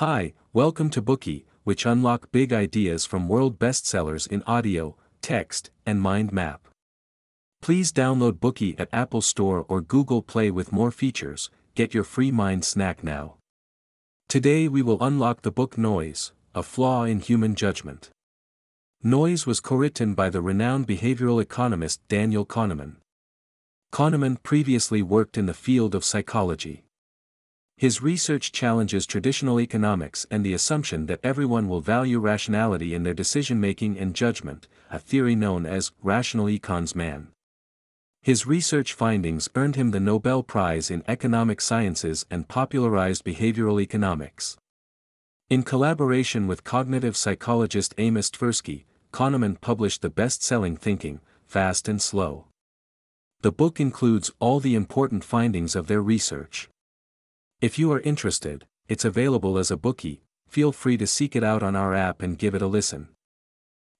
Hi, welcome to Bookey, which unlock big ideas from world bestsellers in audio, text, and mind map. Please download Bookey at Apple Store or Google Play with more features. Get your free mind snack now. Today we will unlock the book Noise, a flaw in human judgment. Noise was co-written by the renowned behavioral economist Daniel Kahneman. Kahneman previously worked in the field of psychology. His research challenges traditional economics and the assumption that everyone will value rationality in their decision-making and judgment, a theory known as rational econs man. His research findings earned him the Nobel Prize in Economic Sciences and popularized behavioral economics. In collaboration with cognitive psychologist Amos Tversky, Kahneman published the best-selling Thinking, Fast and Slow. The book includes all the important findings of their research. If you are interested, it's available as a Bookey, feel free to seek it out on our app and give it a listen.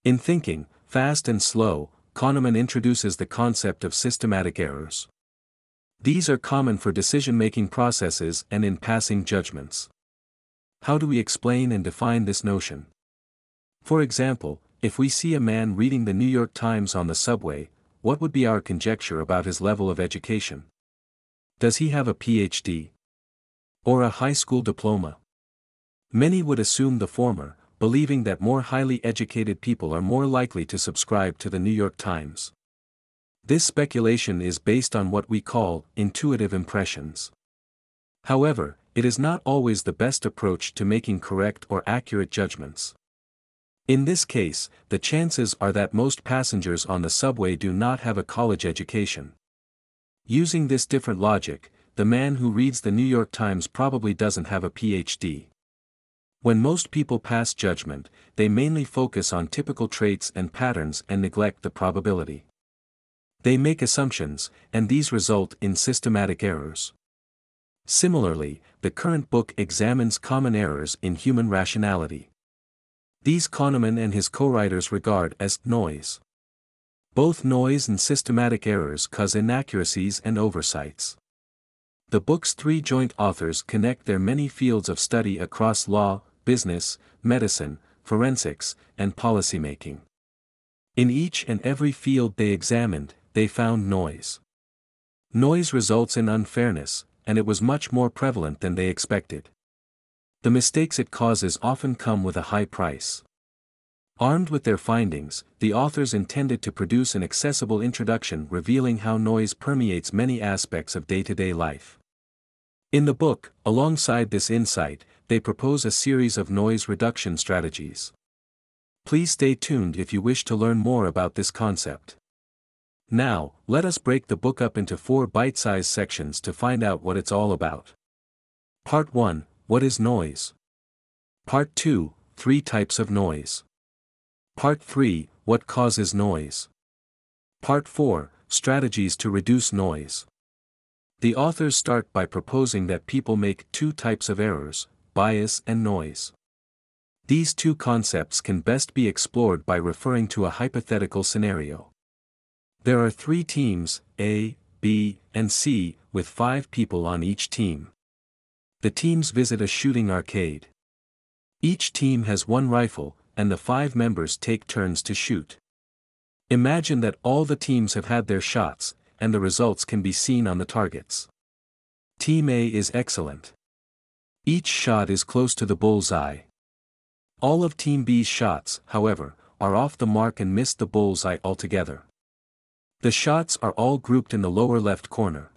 In Thinking, Fast and Slow, Kahneman introduces the concept of systematic errors. These are common for decision-making processes and in passing judgments. How do we explain and define this notion? For example, if we see a man reading the New York Times on the subway, what would be our conjecture about his level of education? Does he have a PhD? Or a high school diploma. Many would assume the former, believing that more highly educated people are more likely to subscribe to the New York Times. This speculation is based on what we call intuitive impressions. However, it is not always the best approach to making correct or accurate judgments. In this case, the chances are that most passengers on the subway do not have a college education. Using this different logic, the man who reads the New York Times probably doesn't have a PhD. When most people pass judgment, they mainly focus on typical traits and patterns and neglect the probability. They make assumptions, and these result in systematic errors. Similarly, the current book examines common errors in human rationality. These Kahneman and his co-writers regard as noise. Both noise and systematic errors cause inaccuracies and oversights. The book's three joint authors connect their many fields of study across law, business, medicine, forensics, and policymaking. In each and every field they examined, they found noise. Noise results in unfairness, and it was much more prevalent than they expected. The mistakes it causes often come with a high price. Armed with their findings, the authors intended to produce an accessible introduction revealing how noise permeates many aspects of day-to-day life. In the book, alongside this insight, they propose a series of noise reduction strategies. Please stay tuned if you wish to learn more about this concept. Now, let us break the book up into four bite-sized sections to find out what it's all about. Part 1 What is noise? Part 2 Three types of noise. Part 3 What causes noise? Part 4 Strategies to reduce noise. The authors start by proposing that people make two types of errors bias and noise. These two concepts can best be explored by referring to a hypothetical scenario. There are three teams, A, B, and C, with five people on each team. The teams visit a shooting arcade. Each team has one rifle, and the five members take turns to shoot. Imagine that all the teams have had their shots, and the results can be seen on the targets. Team A is excellent. Each shot is close to the bullseye. All of Team B's shots, however, are off the mark and miss the bullseye altogether. The shots are all grouped in the lower left corner.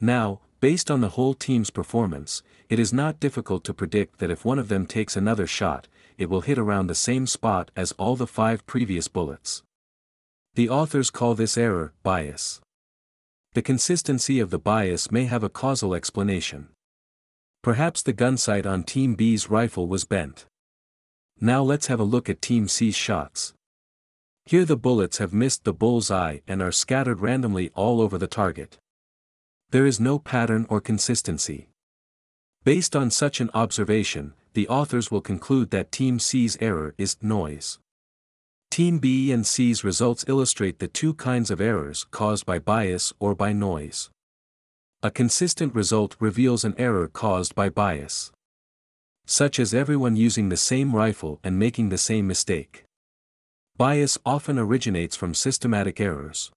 Now, based on the whole team's performance, it is not difficult to predict that if one of them takes another shot, it will hit around the same spot as all the five previous bullets. The authors call this error bias. The consistency of the bias may have a causal explanation. Perhaps the gun sight on Team B's rifle was bent. Now let's have a look at Team C's shots. Here the bullets have missed the bull's eye and are scattered randomly all over the target. There is no pattern or consistency. Based on such an observation, the authors will conclude that Team C's error is noise. Team B and C's results illustrate the two kinds of errors caused by bias or by noise. A consistent result reveals an error caused by bias. such as everyone using the same rifle and making the same mistake. Bias often originates from systematic errors.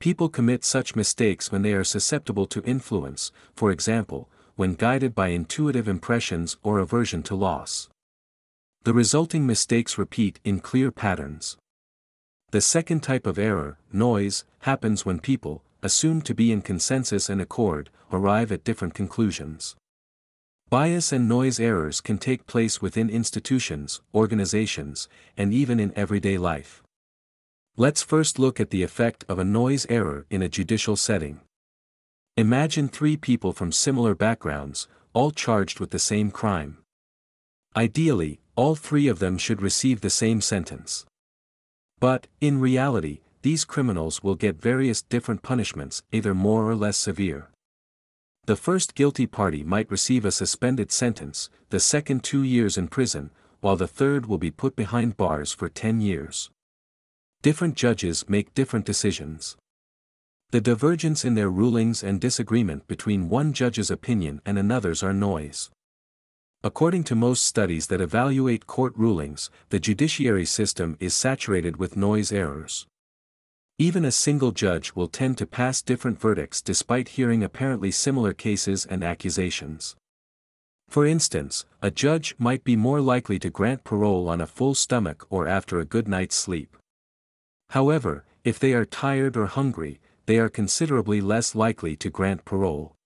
People commit such mistakes when they are susceptible to influence, for example, when guided by intuitive impressions or aversion to loss. The resulting mistakes repeat in clear patterns. The second type of error, noise, happens when people, assumed to be in consensus and accord, arrive at different conclusions. Bias and noise errors can take place within institutions, organizations, and even in everyday life. Let's first look at the effect of a noise error in a judicial setting. Imagine three people from similar backgrounds, all charged with the same crime. Ideally, all three of them should receive the same sentence. But, in reality, these criminals will get various different punishments, either more or less severe. The first guilty party might receive a suspended sentence, the second two years in prison, while the third will be put behind bars for 10 years. Different judges make different decisions. The divergence in their rulings and disagreement between one judge's opinion and another's are noise. According to most studies that evaluate court rulings, the judiciary system is saturated with noise errors. Even a single judge will tend to pass different verdicts despite hearing apparently similar cases and accusations. For instance, a judge might be more likely to grant parole on a full stomach or after a good night's sleep. However, if they are tired or hungry, they are considerably less likely to grant parole.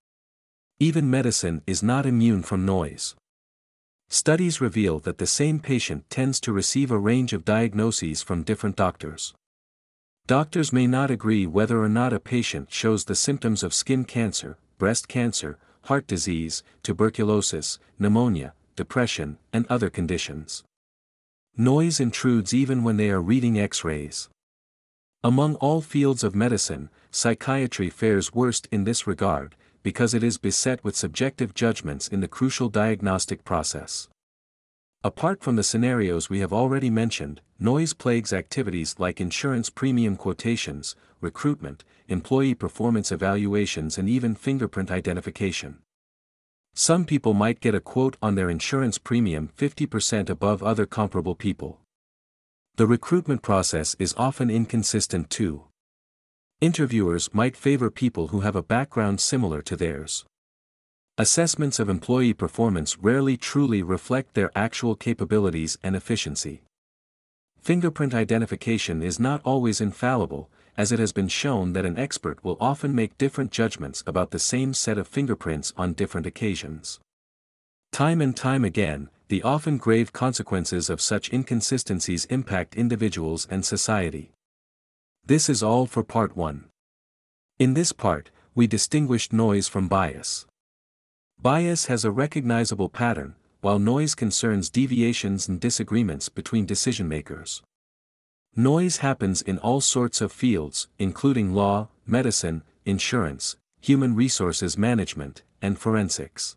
Even medicine is not immune from noise. Studies reveal that the same patient tends to receive a range of diagnoses from different doctors. Doctors may not agree whether or not a patient shows the symptoms of skin cancer, breast cancer, heart disease, tuberculosis, pneumonia, depression, and other conditions. Noise intrudes even when they are reading x-rays. Among all fields of medicine, psychiatry fares worst in this regard, because it is beset with subjective judgments in the crucial diagnostic process. Apart from the scenarios we have already mentioned, noise plagues activities like insurance premium quotations, recruitment, employee performance evaluations and even fingerprint identification. Some people might get a quote on their insurance premium 50% above other comparable people. The recruitment process is often inconsistent too. Interviewers might favor people who have a background similar to theirs. Assessments of employee performance rarely truly reflect their actual capabilities and efficiency. Fingerprint identification is not always infallible, as it has been shown that an expert will often make different judgments about the same set of fingerprints on different occasions. Time and time again, the often grave consequences of such inconsistencies impact individuals and society. This is all for part 1. In this part, we distinguished noise from bias. Bias has a recognizable pattern, while noise concerns deviations and disagreements between decision makers. Noise happens in all sorts of fields, including law, medicine, insurance, human resources management, and forensics.